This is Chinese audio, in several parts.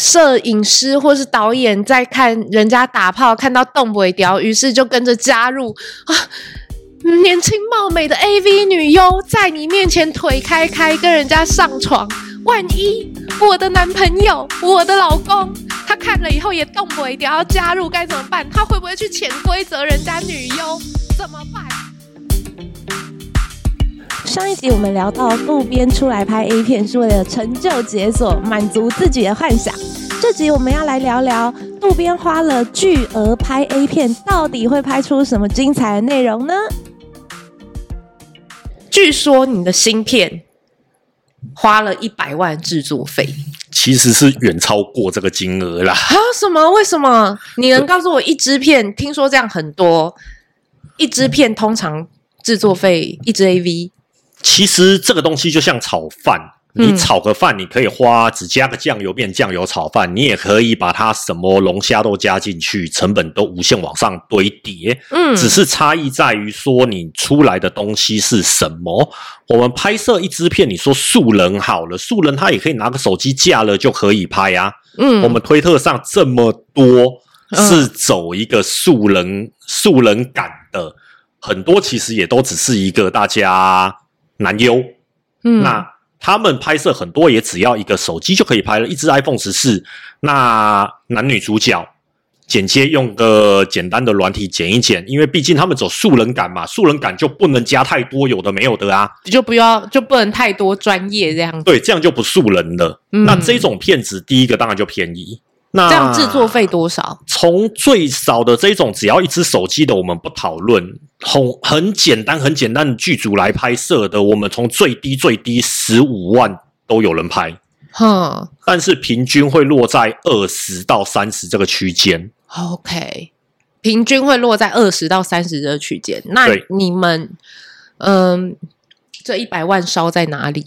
摄影师或是导演在看人家打炮，看到动不掉，于是就跟着加入啊，年轻貌美的 AV 女优在你面前腿开开跟人家上床，万一我的男朋友、我的老公他看了以后也动不掉，要加入该怎么办？他会不会去潜规则人家女优？怎么办？上一集我们聊到渡边出来拍 A 片是为了成就解锁，满足自己的幻想。这集我们要来聊聊渡边花了巨额拍 A 片，到底会拍出什么精彩的内容呢？据说你的芯片花了一百万制作费，其实是远超过这个金额啦。啊？什么？为什么？你能告诉我一支片？听说这样很多，一支片通常制作费一支 AV。其实这个东西就像炒饭，你炒个饭，你可以花只加个酱油变酱油炒饭，你也可以把它什么龙虾都加进去，成本都无限往上堆叠。嗯，只是差异在于说你出来的东西是什么。我们拍摄一支片，你说素人好了，素人他也可以拿个手机架了就可以拍啊。嗯，我们推特上这么多是走一个素人素人感的，很多其实也都只是一个大家。男优，嗯，那他们拍摄很多也只要一个手机就可以拍了，一支 iPhone 十四。那男女主角剪接用个简单的软体剪一剪，因为毕竟他们走素人感嘛，素人感就不能加太多有的没有的啊，就不要就不能太多专业这样。对，这样就不素人了。嗯，那这种片子第一个当然就便宜。那这样制作费多少？从最少的这种，只要一只手机的，我们不讨论。很很简单、很简单的剧组来拍摄的，我们从最低最低十五万都有人拍。哼，但是平均会落在二十到三十这个区间。OK，平均会落在二十到三十这个区间。那你们，嗯，这一百万烧在哪里？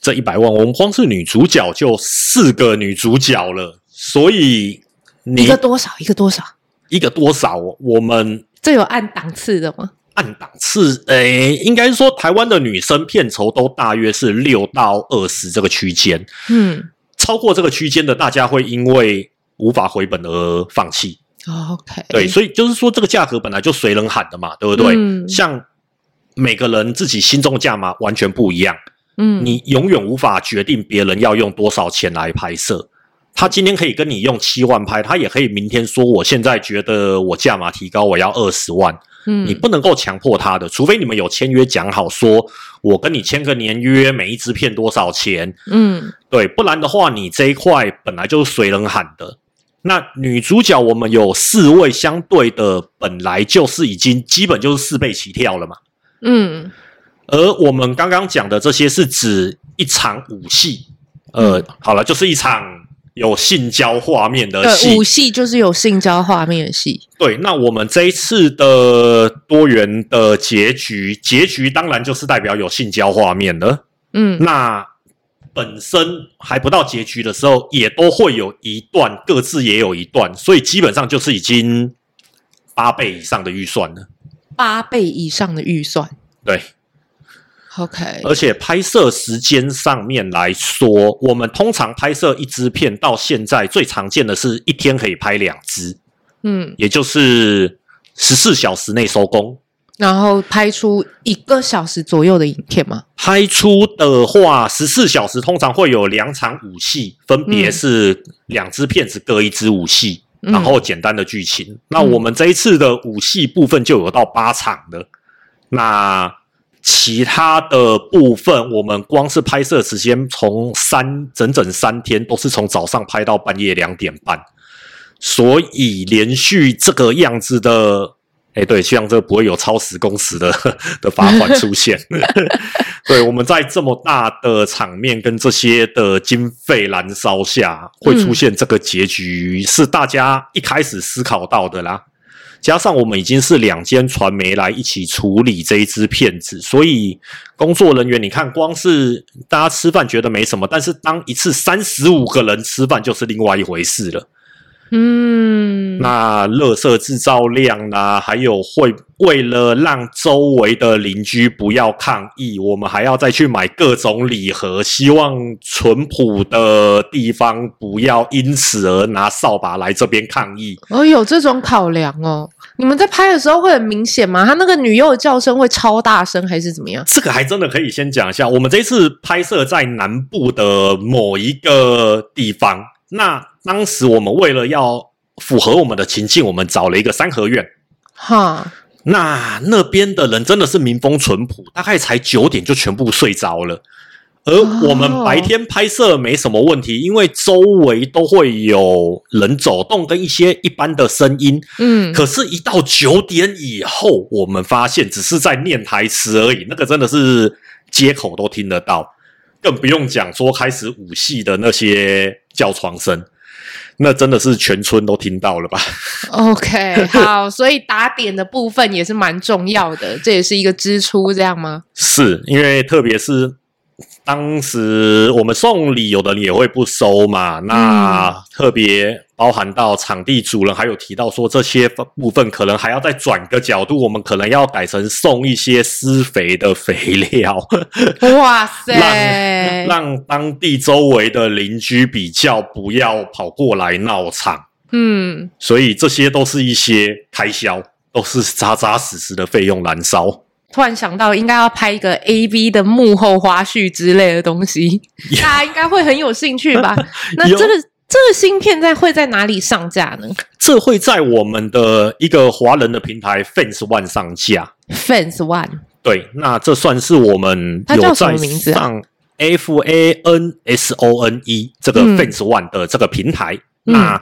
这一百万，我们光是女主角就四个女主角了。所以你，一个多少？一个多少？一个多少？我们这有按档次的吗？按档次，诶、欸，应该是说台湾的女生片酬都大约是六到二十这个区间。嗯，超过这个区间的，大家会因为无法回本而放弃。OK，对，所以就是说这个价格本来就随人喊的嘛，对不对？嗯，像每个人自己心中的价码完全不一样。嗯，你永远无法决定别人要用多少钱来拍摄。他今天可以跟你用七万拍，他也可以明天说，我现在觉得我价码提高，我要二十万。嗯，你不能够强迫他的，除非你们有签约讲好，说我跟你签个年约，每一支片多少钱。嗯，对，不然的话，你这一块本来就是随人喊的。那女主角我们有四位，相对的本来就是已经基本就是四倍起跳了嘛。嗯，而我们刚刚讲的这些是指一场武戏，呃，好了，就是一场。有性交画面的戏，戏就是有性交画面的戏。对，那我们这一次的多元的结局，结局当然就是代表有性交画面了。嗯，那本身还不到结局的时候，也都会有一段，各自也有一段，所以基本上就是已经八倍以上的预算了。八倍以上的预算，对。OK，而且拍摄时间上面来说，我们通常拍摄一支片到现在最常见的是一天可以拍两支，嗯，也就是十四小时内收工，然后拍出一个小时左右的影片吗？拍出的话，十四小时通常会有两场舞戏，分别是两支片子各一支舞戏，嗯，然后简单的剧情，嗯。那我们这一次的舞戏部分就有到八场的，那。其他的部分，我们光是拍摄时间从三整整三天，都是从早上拍到半夜两点半，所以连续这个样子的，哎、对，希望这不会有超时工时的 的罚款出现。对，我们在这么大的场面跟这些的经费燃烧下，会出现这个结局，是大家一开始思考到的啦。加上我们已经是两间传媒来一起处理这一支骗子，所以工作人员，你看，光是大家吃饭觉得没什么，但是当一次三十五个人吃饭就是另外一回事了。嗯，那垃圾制造量啊？还有会为了让周围的邻居不要抗议，我们还要再去买各种礼盒，希望淳朴的地方不要因此而拿扫把来这边抗议。哦，有这种考量哦。你们在拍的时候会很明显吗？他那个女优的叫声会超大声，还是怎么样？这个还真的可以先讲一下。我们这次拍摄在南部的某一个地方，那当时我们为了要符合我们的情境，我们找了一个三合院。哈，那那边的人真的是民风淳朴，大概才九点就全部睡着了。而我们白天拍摄没什么问题，因为周围都会有人走动跟一些一般的声音。嗯，可是，一到九点以后，我们发现只是在念台词而已，那个真的是街口都听得到，更不用讲说开始舞戏的那些叫床声，那真的是全村都听到了吧？OK，好，所以打点的部分也是蛮重要的，这也是一个支出，这样吗？是因为特别是。当时我们送礼，有的人也会不收嘛。那特别包含到场地主人，还有提到说这些部分可能还要再转个角度，我们可能要改成送一些施肥的肥料。哇 塞！让让当地周围的邻居比较不要跑过来闹场。嗯，所以这些都是一些开销，都是扎扎实实的费用燃烧。突然想到，应该要拍一个 AV 的幕后花絮之类的东西，大家应该会很有兴趣吧？那这个这个芯片在会在哪里上架呢？这会在我们的一个华人的平台 Fans One 上架。Fans One，对，那这算是我们有在上 F A N S O N E 这个 Fans One 的这个平台。嗯、那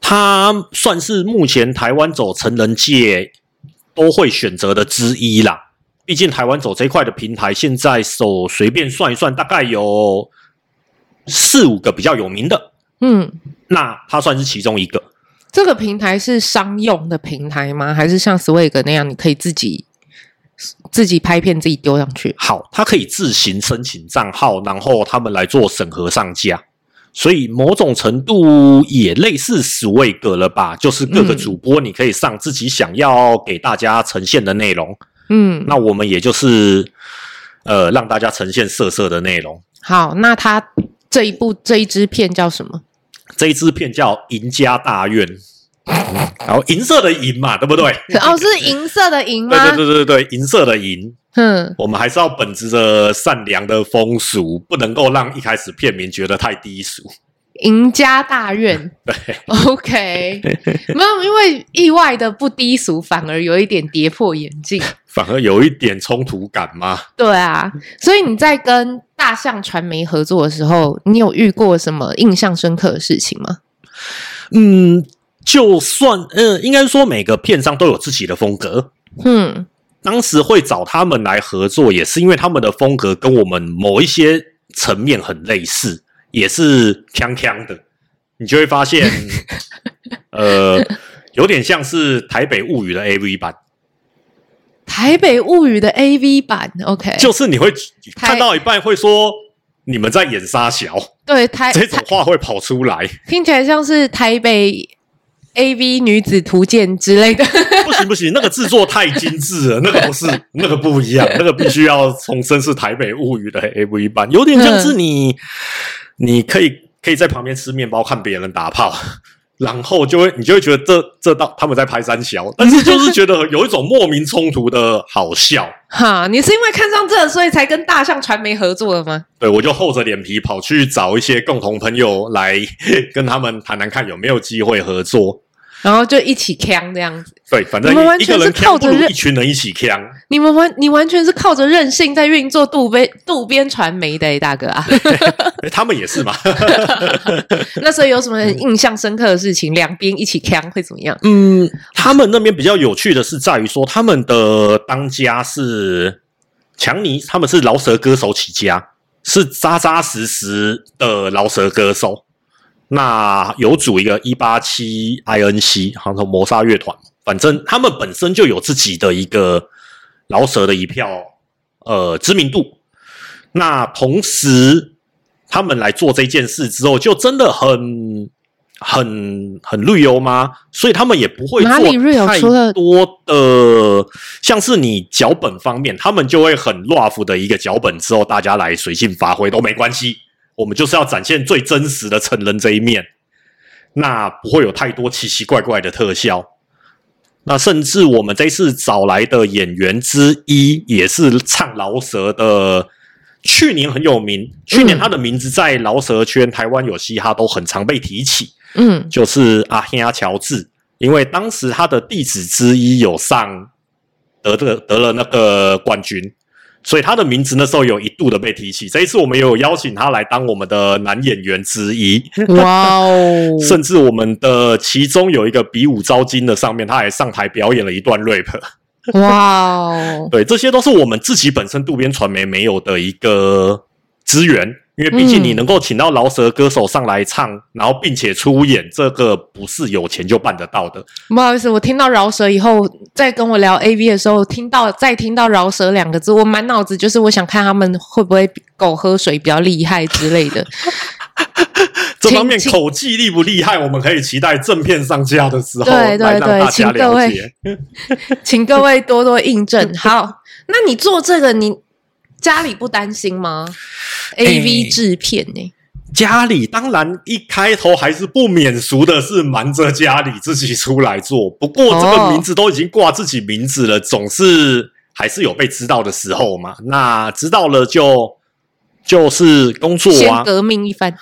它算是目前台湾走成人界。都会选择的之一啦。毕竟台湾走这一块的平台，现在手随便算一算，大概有四五个比较有名的。嗯，那它算是其中一个。这个平台是商用的平台吗？还是像 Swag 那样，你可以自己自己拍片，自己丢上去？好，它可以自行申请账号，然后他们来做审核上架。所以某种程度也类似 Swag 了吧，就是各个主播你可以上自己想要给大家呈现的内容，嗯，那我们也就是呃让大家呈现色色的内容。好，那他这一部这一支片叫什么？这一支片叫《赢家大院》，然后银色的银嘛，对不对？哦，是银色的银吗？对对对对对，银色的银。嗯，我们还是要本着着善良的风俗，不能够让一开始片名觉得太低俗。赢家大院，对，OK，没有，因为意外的不低俗，反而有一点跌破眼镜，反而有一点冲突感吗？对啊，所以你在跟大象传媒合作的时候，你有遇过什么印象深刻的事情吗？嗯，就算，嗯、呃，应该说每个片商都有自己的风格，嗯。当时会找他们来合作，也是因为他们的风格跟我们某一些层面很类似，也是锵锵的。你就会发现，呃，有点像是《台北物语》的 AV 版，《台北物语》的 AV 版，OK，就是你会看到一半会说你们在演沙小，对，台这种话会跑出来，听起来像是台北。A V 女子图鉴之类的，不行不行，那个制作太精致了，那个不是，那个不一样，那个必须要重申是台北物语的 A V 版，有点像是你，你可以可以在旁边吃面包看别人打炮。然后就会，你就会觉得这这道他们在拍三小，但是就是觉得有一种莫名冲突的好笑。哈，你是因为看上这，所以才跟大象传媒合作的吗？对，我就厚着脸皮跑去找一些共同朋友来 跟他们谈谈看有没有机会合作。然后就一起扛这样子，对，反正一个人锵不如一群人一起扛。你们完，你完全是靠着任性在运作渡边渡边传媒的，大哥啊！他们也是嘛。那所以有什么印象深刻的事情？两边一起扛会怎么样？嗯，他们那边比较有趣的是在于说，他们的当家是强尼，他们是饶舌歌手起家，是扎扎实实的饶舌歌手。那有组一个一八七 INC，好像谋杀乐团，反正他们本身就有自己的一个饶舌的一票呃知名度。那同时他们来做这件事之后，就真的很很很 real 吗？所以他们也不会做太多的，像是你脚本方面，他们就会很 rough 的一个脚本之后，大家来随性发挥都没关系。我们就是要展现最真实的成人这一面，那不会有太多奇奇怪怪的特效。那甚至我们这次找来的演员之一，也是唱饶舌的。去年很有名，去年他的名字在饶舌圈、台湾有嘻哈都很常被提起。嗯，就是阿兄乔治，因为当时他的弟子之一有上得这个得了那个冠军，所以他的名字那时候有一度的被提起。这一次我们也有邀请他来当我们的男演员之一。哇哦！甚至我们的其中有一个比武招金的上面，他还上台表演了一段 rap。哇哦！对，这些都是我们自己本身渡边传媒没有的一个资源，因为毕竟你能够请到饶舌歌手上来唱，嗯、然后并且出演，这个不是有钱就办得到的。不好意思，我听到饶舌以后，在跟我聊 AV 的时候，听到再听到饶舌两个字，我满脑子就是我想看他们会不会比狗喝水比较厉害之类的。这方面口技厉不厉害，我们可以期待正片上架的时候对对对，来让大家了解。请各位多多印证。好，那你做这个，你家里不担心吗？AV 制片呢、欸？家里当然一开头还是不免俗的，是瞒着家里自己出来做。不过这个名字都已经挂自己名字了，哦、总是还是有被知道的时候嘛。那知道了就。就是工作啊，革命一番。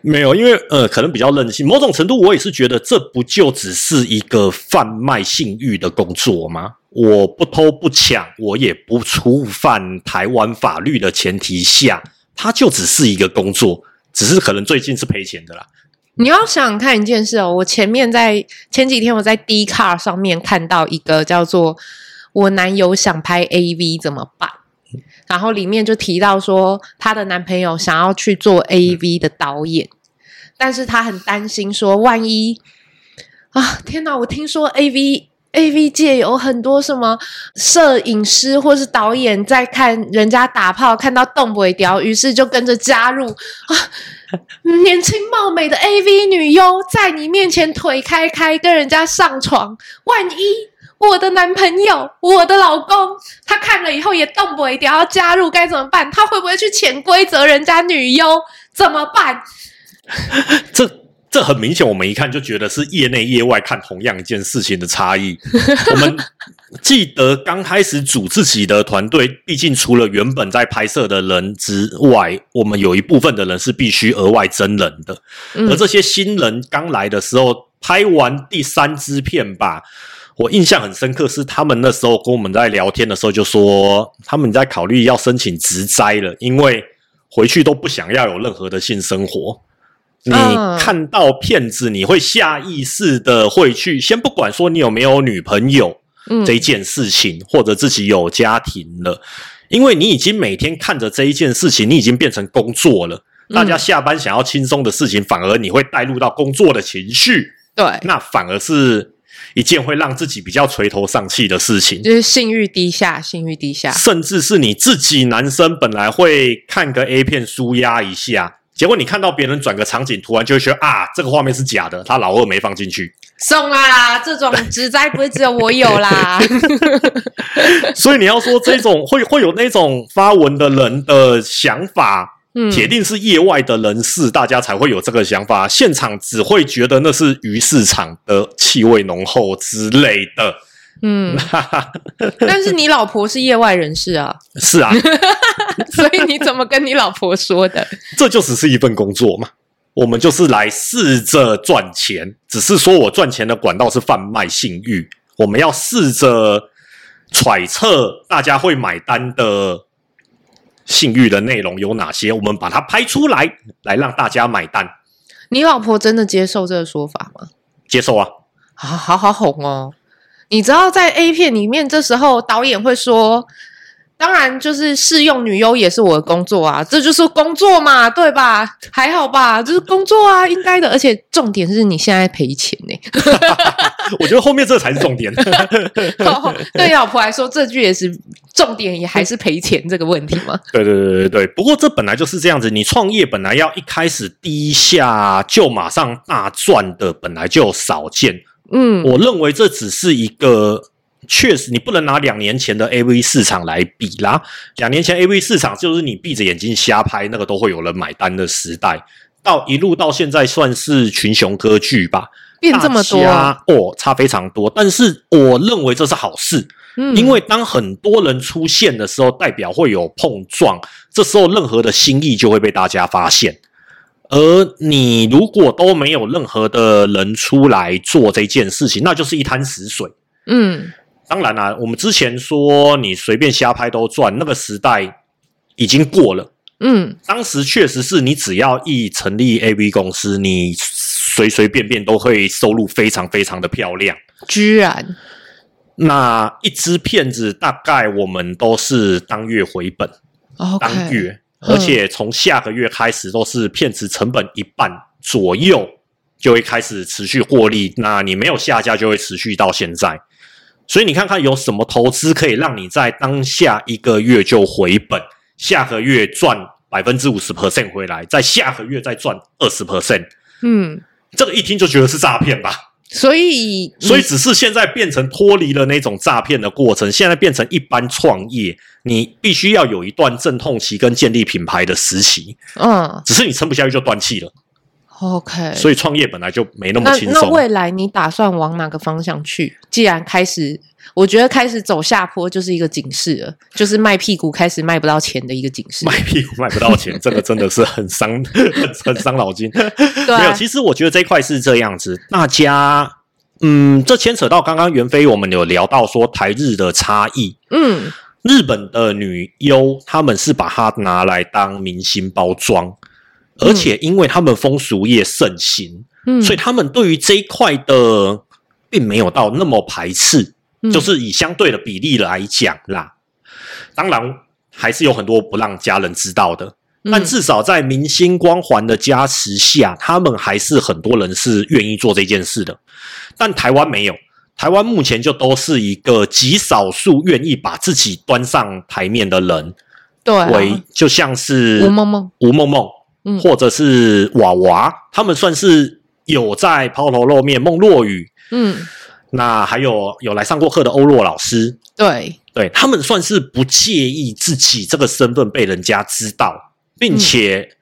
没有，因为呃，可能比较任性。某种程度，我也是觉得这不就只是一个贩卖性欲的工作吗？我不偷不抢，我也不触犯台湾法律的前提下，它就只是一个工作，只是可能最近是赔钱的啦。你要想想看一件事哦，我前面在前几天我在 D car 上面看到一个叫做“我男友想拍 AV 怎么办”。然后里面就提到说，她的男朋友想要去做 AV 的导演，但是她很担心说，万一啊，天哪！我听说 AV AV 界有很多什么摄影师或是导演在看人家打炮，看到动不掉，于是就跟着加入啊，年轻貌美的 AV 女优在你面前腿开开跟人家上床，万一。我的男朋友，我的老公，他看了以后也动不了，要加入该怎么办？他会不会去潜规则人家女优？怎么办？这这很明显，我们一看就觉得是业内业外看同样一件事情的差异。我们记得刚开始组自己的团队，毕竟除了原本在拍摄的人之外，我们有一部分的人是必须额外增人的。而这些新人刚来的时候，拍完第三支片吧。我印象很深刻，是他们那时候跟我们在聊天的时候就说，他们在考虑要申请职灾了，因为回去都不想要有任何的性生活。你看到骗子，你会下意识的会去，先不管说你有没有女朋友这一件事情，或者自己有家庭了，因为你已经每天看着这一件事情，你已经变成工作了。大家下班想要轻松的事情，反而你会带入到工作的情绪，对，那反而是。一件会让自己比较垂头丧气的事情，就是性欲低下，性欲低下，甚至是你自己男生本来会看个 A 片舒压一下，结果你看到别人转个场景，突然就会觉得啊，这个画面是假的，他老二没放进去。送啦，这种职灾不会只有我有啦。所以你要说这种会会有那种发文的人的想法。嗯，铁定是业外的人士，大家才会有这个想法。现场只会觉得那是鱼市场的气味浓厚之类的。嗯，但是你老婆是业外人士啊。是啊，所以你怎么跟你老婆说的？这就只是一份工作嘛，我们就是来试着赚钱。只是说我赚钱的管道是贩卖性欲，我们要试着揣测大家会买单的。性欲的内容有哪些？我们把它拍出来，来让大家买单。你老婆真的接受这个说法吗？接受啊！好好好红哦！你知道在 A 片里面，这时候导演会说：“当然，就是试用女优也是我的工作啊，这就是工作嘛，对吧？还好吧，就是工作啊，应该的。而且重点是你现在赔钱呢、欸，我觉得后面这才是重点。对老婆来说，这句也是重点，也还是赔钱这个问题嘛。对对对对对。不过这本来就是这样子，你创业本来要一开始第一下就马上大赚的，本来就少见。嗯，我认为这只是一个。确实，你不能拿两年前的 AV 市场来比啦。两年前 AV 市场就是你闭着眼睛瞎拍，那个都会有人买单的时代。到一路到现在，算是群雄割据吧，变这么多哦，差非常多。但是我认为这是好事，嗯，因为当很多人出现的时候，代表会有碰撞，这时候任何的新意就会被大家发现。而你如果都没有任何的人出来做这件事情，那就是一滩死水，嗯。当然啦、啊，我们之前说你随便瞎拍都赚，那个时代已经过了。嗯，当时确实是你只要一成立 AV 公司，你随随便便都会收入非常非常的漂亮。居然，那一支片子大概我们都是当月回本当月，而且从下个月开始都是片子成本一半左右就会开始持续获利。那你没有下架就会持续到现在。所以你看看有什么投资可以让你在当下一个月就回本，下个月赚百分之五十 percent 回来，在下个月再赚二十 percent。嗯，这个一听就觉得是诈骗吧？所以，所以只是现在变成脱离了那种诈骗的过程，现在变成一般创业，你必须要有一段阵痛期跟建立品牌的时期。嗯，只是你撑不下去就断气了。OK，所以创业本来就没那么轻松。那未来你打算往哪个方向去？既然开始，我觉得开始走下坡就是一个警示了，就是卖屁股开始卖不到钱的一个警示。卖屁股卖不到钱，这个真的是很伤、很伤脑筋。对啊、没有，其实我觉得这一块是这样子，大家，嗯，这牵扯到刚刚袁飞我们有聊到说台日的差异。嗯，日本的女优他们是把它拿来当明星包装。而且，因为他们风俗业盛行，嗯，所以他们对于这一块的并没有到那么排斥，嗯，就是以相对的比例来讲啦。当然，还是有很多不让家人知道的，但至少在明星光环的加持下，他们还是很多人是愿意做这件事的。但台湾没有，台湾目前就都是一个极少数愿意把自己端上台面的人，对，为就像是吴梦梦，吴梦梦。或者是娃娃，他们算是有在抛头露面。孟若雨，嗯，那还有有来上过课的欧若老师，对。对，他们算是不介意自己这个身份被人家知道，并且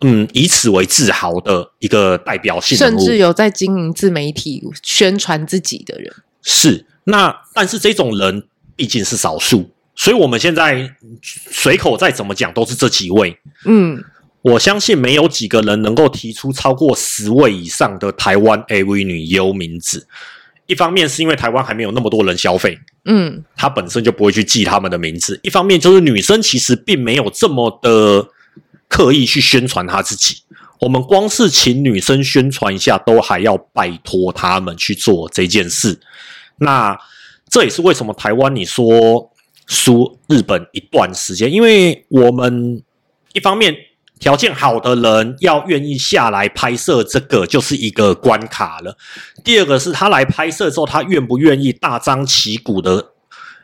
嗯，嗯，以此为自豪的一个代表性，甚至有在经营自媒体宣传自己的人。是，那但是这种人毕竟是少数，所以我们现在随口再怎么讲都是这几位，嗯。我相信没有几个人能够提出超过十位以上的台湾 AV 女优名字。一方面是因为台湾还没有那么多人消费，嗯，他本身就不会去记他们的名字。一方面就是女生其实并没有这么的刻意去宣传她自己。我们光是请女生宣传一下，都还要拜托他们去做这件事。那这也是为什么台湾你说输日本一段时间，因为我们一方面。条件好的人要愿意下来拍摄，这个就是一个关卡了。第二个是他来拍摄之后，他愿不愿意大张旗鼓的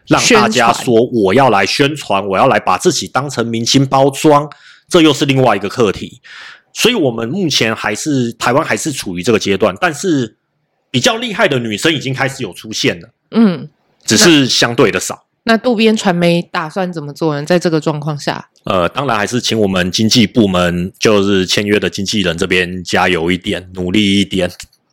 让大家说我要来宣传，我要来把自己当成明星包装，这又是另外一个课题。所以，我们目前还是台湾还是处于这个阶段，但是比较厉害的女生已经开始有出现了，嗯，只是相对的少。那渡边传媒打算怎么做呢？在这个状况下，呃，当然还是请我们经纪部门，就是签约的经纪人这边加油一点，努力一点。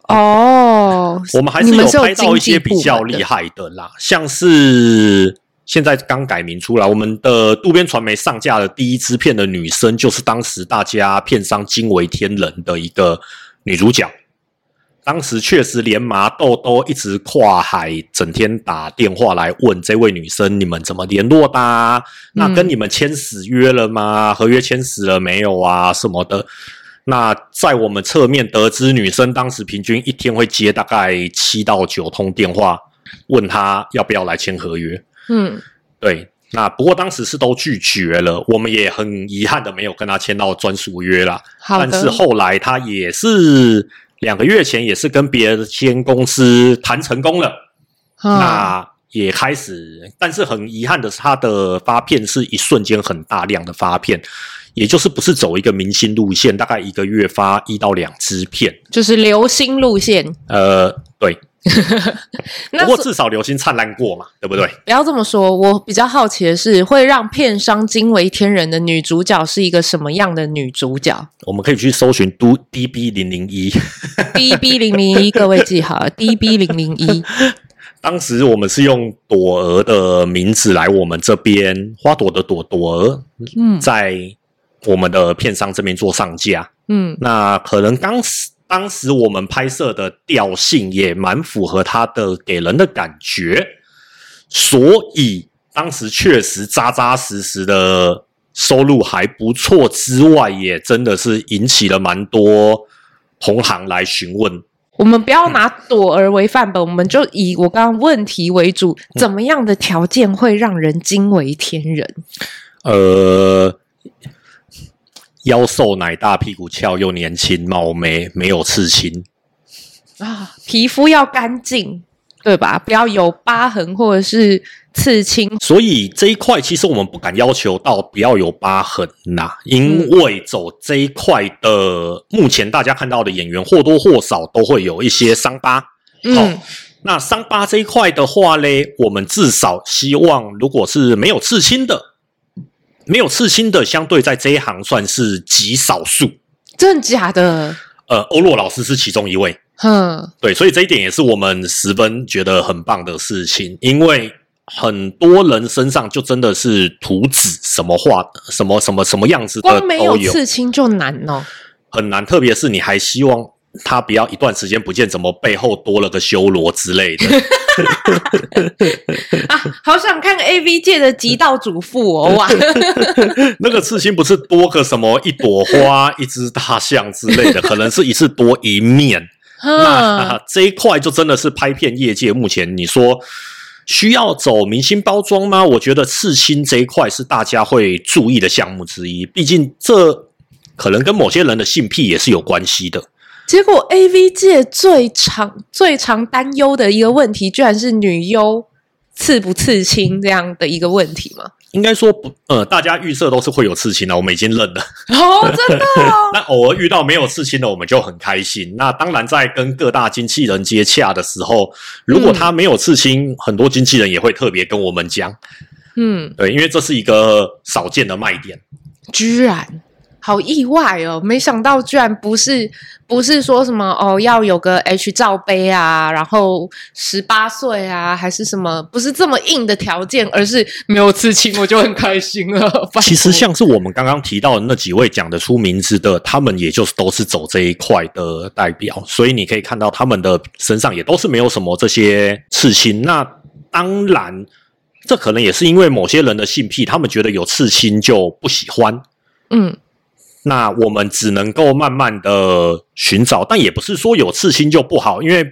哦，我们还是有拍到一些比较厉害的啦，像是现在刚改名出来，我们的渡边传媒上架的第一支片的女生，就是当时大家片商惊为天人的一个女主角。当时确实连麻豆都一直跨海，整天打电话来问这位女生，你们怎么联络的啊？那跟你们签死约了吗？合约签死了没有啊？什么的？那在我们侧面得知，女生当时平均一天会接大概七到九通电话，问她要不要来签合约。嗯，对。那不过当时是都拒绝了，我们也很遗憾的没有跟她签到专属约啦。但是后来她也是两个月前也是跟别的间公司谈成功了，嗯、那也开始，但是很遗憾的是，他的发片是一瞬间很大量的发片，也就是不是走一个明星路线，大概一个月发一到两支片，就是流星路线。呃，对。那不过至少流星灿烂过嘛，对不对？不要这么说，我比较好奇的是，会让片商惊为天人的女主角是一个什么样的女主角？我们可以去搜寻 DB 零零一，DB 零零一，各位记好，DB 零零一。当时我们是用朵儿的名字来我们这边，花朵的朵朵儿，嗯，在我们的片商这边做上架，嗯，那可能当时。当时我们拍摄的调性也蛮符合他的给人的感觉，所以当时确实扎扎实实的收入还不错，之外也真的是引起了蛮多同行来询问。我们不要拿朵儿为范本，嗯、我们就以我刚刚问题为主，怎么样的条件会让人惊为天人？呃。腰瘦奶大，屁股翘，又年轻貌美，没有刺青啊，皮肤要干净，对吧？不要有疤痕或者是刺青。所以这一块其实我们不敢要求到不要有疤痕呐，因为走这一块的，嗯、目前大家看到的演员或多或少都会有一些伤疤。嗯，好，那伤疤这一块的话嘞，我们至少希望，如果是没有刺青的。没有刺青的，相对在这一行算是极少数。真的假的？呃，欧洛老师是其中一位。哼，对，所以这一点也是我们十分觉得很棒的事情，因为很多人身上就真的是图纸什么画，什么什么什么样子的都有。光没有刺青就难哦，很难，特别是你还希望他不要一段时间不见，怎么背后多了个修罗之类的。啊，好想看 AV 界的极道主妇哦！哇，那个刺青不是多个什么一朵花、一只大象之类的，可能是一次多一面。那这一块就真的是拍片业界目前你说需要走明星包装吗？我觉得刺青这一块是大家会注意的项目之一，毕竟这可能跟某些人的性癖也是有关系的。结果，AV 界最常、最常担忧的一个问题，居然是女优刺不刺青这样的一个问题吗？应该说不，呃，大家预设都是会有刺青的，我们已经认了。哦，真的哦？那偶尔遇到没有刺青的，我们就很开心。那当然，在跟各大经纪人接洽的时候，如果他没有刺青，嗯、很多经纪人也会特别跟我们讲。嗯，对，因为这是一个少见的卖点。居然。好意外哦！没想到居然不是不是说什么哦，要有个 H 罩杯啊，然后十八岁啊，还是什么？不是这么硬的条件，而是没有刺青，我就很开心了。其实像是我们刚刚提到的那几位讲得出名字的，他们也就是都是走这一块的代表，所以你可以看到他们的身上也都是没有什么这些刺青。那当然，这可能也是因为某些人的性癖，他们觉得有刺青就不喜欢。嗯。那我们只能够慢慢的寻找，但也不是说有刺青就不好，因为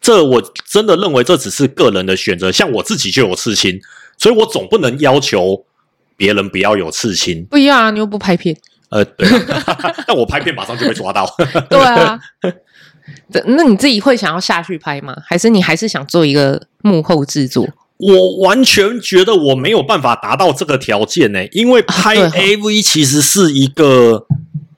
这我真的认为这只是个人的选择。像我自己就有刺青，所以我总不能要求别人不要有刺青。不一样啊，你又不拍片。呃，对，但我拍片马上就被抓到。对啊，那你自己会想要下去拍吗？还是你还是想做一个幕后制作？我完全觉得我没有办法达到这个条件呢，因为拍 AV 其实是一个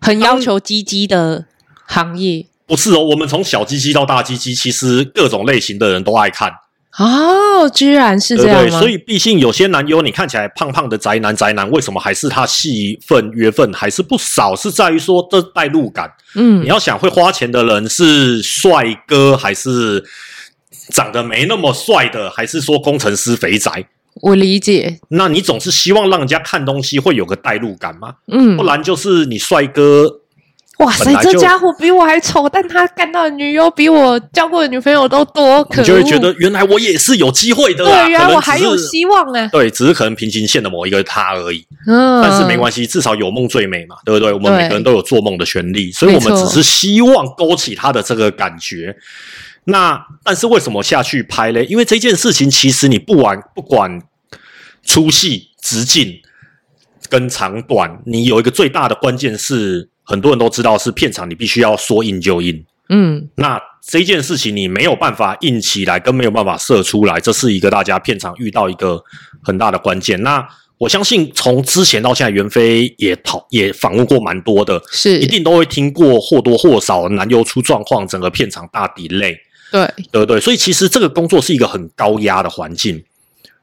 很要求鸡鸡的行业。不是哦，我们从小鸡鸡到大鸡鸡，其实各种类型的人都爱看。哦，居然是这样所以毕竟有些男优，你看起来胖胖的宅男宅男，为什么还是他戏份约份还是不少？是在于说这代入感。嗯，你要想会花钱的人是帅哥还是？长得没那么帅的，还是说工程师肥宅？我理解。那你总是希望让人家看东西会有个代入感吗？嗯，不然就是你帅哥。哇塞，这家伙比我还丑，但他干到的女友比我交过的女朋友都多，可能就会觉得原来我也是有机会的。对，原来我还有希望哎。对，只是可能平行线的某一个他而已。嗯，但是没关系，至少有梦最美嘛，对不对？我们每个人都有做梦的权利，所以我们只是希望勾起他的这个感觉。那但是为什么下去拍嘞？因为这件事情其实你不玩不管粗细，直径跟长短，你有一个最大的关键是，很多人都知道是片场，你必须要说硬就硬。嗯，那这件事情你没有办法硬起来，跟没有办法射出来，这是一个大家片场遇到一个很大的关键。那我相信从之前到现在，袁飞也讨也访问过蛮多的，是一定都会听过或多或少男优出状况，整个片场大 delay。对对对，所以其实这个工作是一个很高压的环境。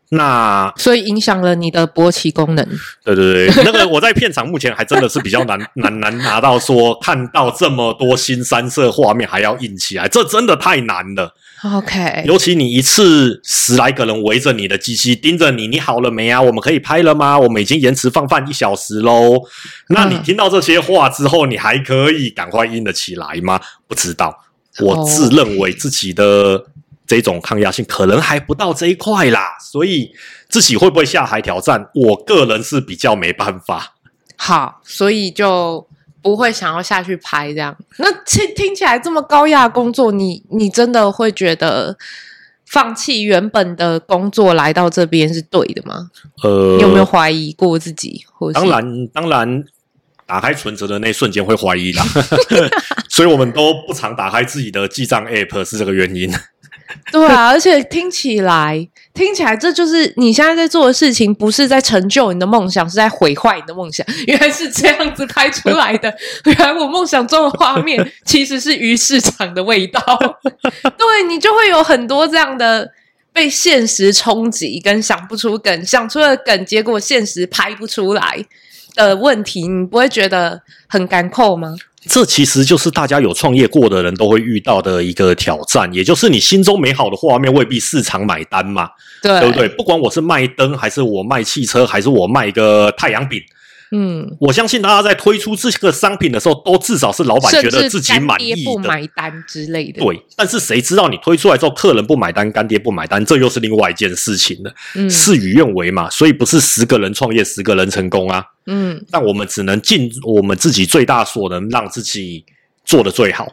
那所以影响了你的勃起功能。对对对，那个我在片场目前还真的是比较难难 难拿到说看到这么多新三色画面还要硬起来，这真的太难了。OK，尤其你一次十来个人围着你的机器盯着你，你好了没啊？我们可以拍了吗？我们已经延迟放饭一小时喽。那你听到这些话之后，你还可以赶快硬得起来吗？不知道，我自认为自己的。这种抗压性可能还不到这一块啦，所以自己会不会下海挑战？我个人是比较没办法。好，所以就不会想要下去拍这样。那听听起来这么高压工作，你你真的会觉得放弃原本的工作来到这边是对的吗？呃，你有没有怀疑过自己？或当然，当然，打开存折的那瞬间会怀疑啦。所以我们都不常打开自己的记账 App，是这个原因。对啊，而且听起来，听起来这就是你现在在做的事情，不是在成就你的梦想，是在毁坏你的梦想。原来是这样子拍出来的，原来我梦想中的画面其实是鱼市场的味道。对，你就会有很多这样的被现实冲击，跟想不出梗，想出了梗，结果现实拍不出来的问题，你不会觉得很干扣吗？这其实就是大家有创业过的人都会遇到的一个挑战，也就是你心中美好的画面未必市场买单嘛，对，对不对？不管我是卖灯，还是我卖汽车，还是我卖一个太阳饼。嗯，我相信大家在推出这个商品的时候，都至少是老板觉得自己满意的，不买单之类的。对，但是谁知道你推出来之后，客人不买单，干爹不买单，这又是另外一件事情了。嗯，事与愿违嘛，所以不是十个人创业十个人成功啊。嗯，但我们只能尽我们自己最大所能，让自己做的最好。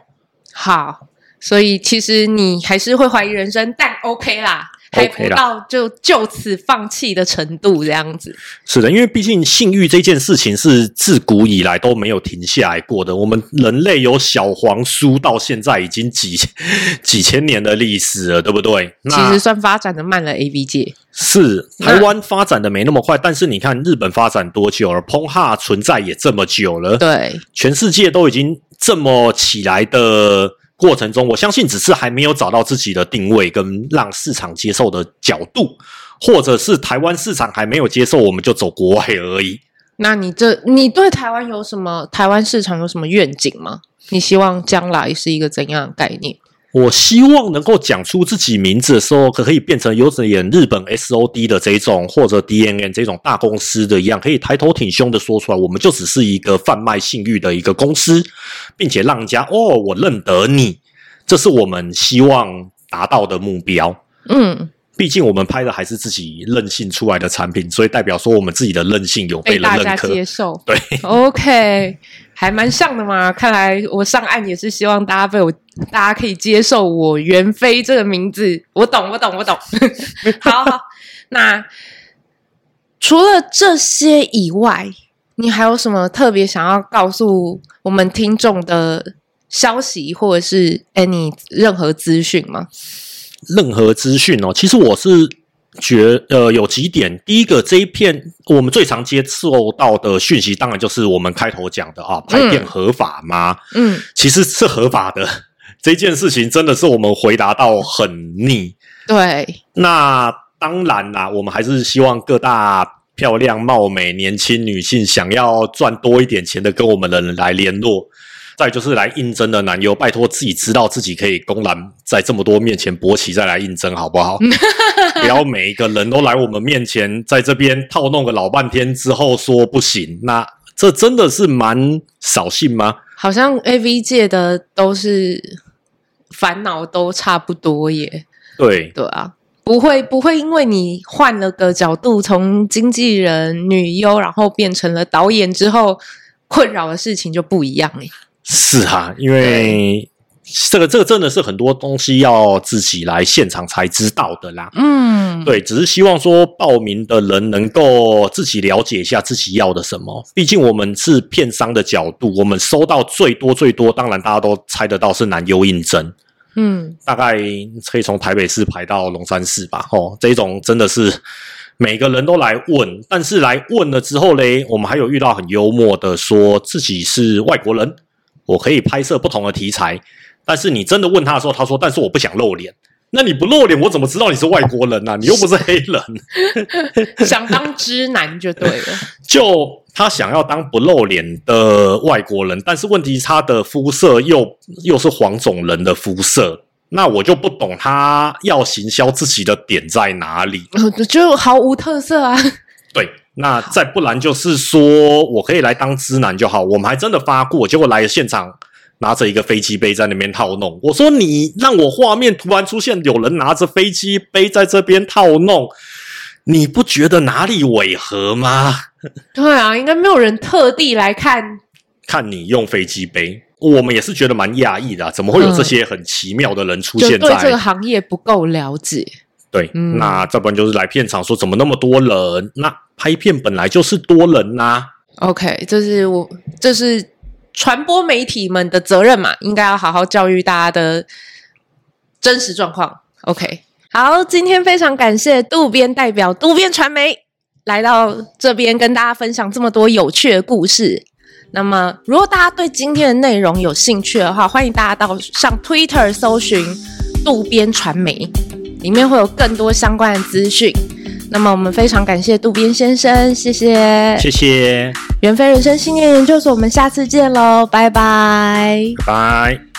好，所以其实你还是会怀疑人生，但 OK 啦。还不到就就此放弃的程度，这样子。是的，因为毕竟性欲这件事情是自古以来都没有停下来过的。我们人类有小黄书到现在已经几 几千年的历史了，对不对？其实算发展的慢了 A B 界。是台湾发展的没那么快，但是你看日本发展多久了？Pornhub 存在也这么久了，对，全世界都已经这么起来的。过程中，我相信只是还没有找到自己的定位跟让市场接受的角度，或者是台湾市场还没有接受，我们就走国外而已。那你这，你对台湾有什么？台湾市场有什么愿景吗？你希望将来是一个怎样的概念？我希望能够讲出自己名字的时候，可可以变成有点日本 SOD 的这种，或者 DNN 这种大公司的一样，可以抬头挺胸的说出来，我们就只是一个贩卖信誉的一个公司，并且让人家哦，我认得你，这是我们希望达到的目标。嗯。毕竟我们拍的还是自己任性出来的产品，所以代表说我们自己的任性有被大家接受。对，OK，还蛮像的嘛。看来我上岸也是希望大家被我，大家可以接受我袁飞这个名字。我懂，我懂，我懂。好好，那除了这些以外，你还有什么特别想要告诉我们听众的消息，或者是 any 任何资讯吗？任何资讯哦，其实我是觉呃有几点。第一个，这一片我们最常接受到的讯息，当然就是我们开头讲的啊，拍片合法吗？嗯，其实是合法的。这件事情真的是我们回答到很腻。对，那当然啦，我们还是希望各大漂亮、貌美、年轻女性想要赚多一点钱的，跟我们的人来联络。再就是来应征的男优，拜托自己知道自己可以公然在这么多面前勃起再来应征，好不好？不要每一个人都来我们面前，在这边套弄个老半天之后说不行，那这真的是蛮扫兴吗？好像 AV 界的都是烦恼都差不多耶。对对啊，不会不会因为你换了个角度，从经纪人、女优，然后变成了导演之后，困扰的事情就不一样耶。是哈，因为这个这个真的是很多东西要自己来现场才知道的啦。嗯，对，只是希望说报名的人能够自己了解一下自己要的什么。毕竟我们是片商的角度，我们收到最多最多，当然大家都猜得到是男优应征。嗯，大概可以从台北市排到龙山市吧。哦，这种真的是每个人都来问，但是来问了之后嘞，我们还有遇到很幽默的，说自己是外国人，我可以拍摄不同的题材。但是你真的问他的时候，他说：“但是我不想露脸。”那你不露脸，我怎么知道你是外国人呢、啊？你又不是黑人，想当直男就对了。就他想要当不露脸的外国人，但是问题是他的肤色又又是黄种人的肤色，那我就不懂他要行销自己的点在哪里，就毫无特色啊。对，那再不然就是说我可以来当知男就好。我们还真的发过，结果来了现场。拿着一个飞机杯在那边套弄，我说你让我画面突然出现有人拿着飞机杯在这边套弄，你不觉得哪里违和吗？对啊，应该没有人特地来看看你用飞机杯，我们也是觉得蛮讶异的啊，怎么会有这些很奇妙的人出现在？嗯、对这个行业不够了解。对，嗯、那这不然就是来片场说怎么那么多人？那拍片本来就是多人呐、OK，这是我这是。传播媒体们的责任嘛，应该要好好教育大家的真实状况。OK，好，今天非常感谢渡边代表渡边传媒来到这边跟大家分享这么多有趣的故事。那么，如果大家对今天的内容有兴趣的话，欢迎大家到上 Twitter 搜寻渡边传媒，里面会有更多相关的资讯。那么我们非常感谢渡边先生，谢谢，谢谢，元飞人生信念研究所，我们下次见喽，拜拜，拜拜。